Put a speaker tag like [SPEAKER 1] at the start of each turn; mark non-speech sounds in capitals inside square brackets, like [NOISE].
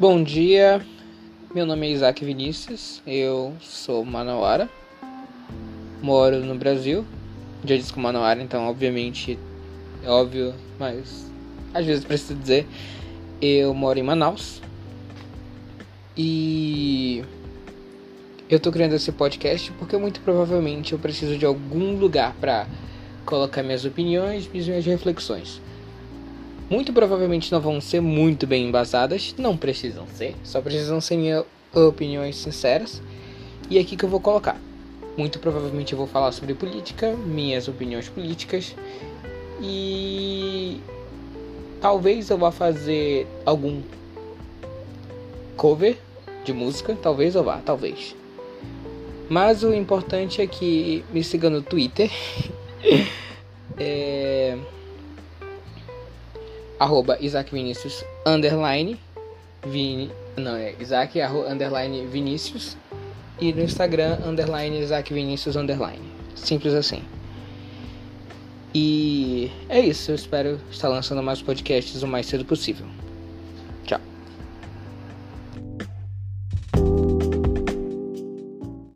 [SPEAKER 1] Bom dia, meu nome é Isaac Vinícius, eu sou manauara, moro no Brasil, já disse com manauara, então obviamente é óbvio, mas às vezes preciso dizer, eu moro em Manaus e eu tô criando esse podcast porque muito provavelmente eu preciso de algum lugar para colocar minhas opiniões, minhas reflexões muito provavelmente não vão ser muito bem embasadas, não precisam ser, só precisam ser minhas opiniões sinceras. E é aqui que eu vou colocar. Muito provavelmente eu vou falar sobre política, minhas opiniões políticas e talvez eu vá fazer algum cover de música, talvez eu vá, talvez. Mas o importante é que me siga no Twitter. [LAUGHS] é arroba Isaac Vinícius underline Vini, não é Isaac underline Vinícius e no Instagram underline Isaac Vinícius underline. Simples assim. E é isso eu espero estar lançando mais podcasts o mais cedo possível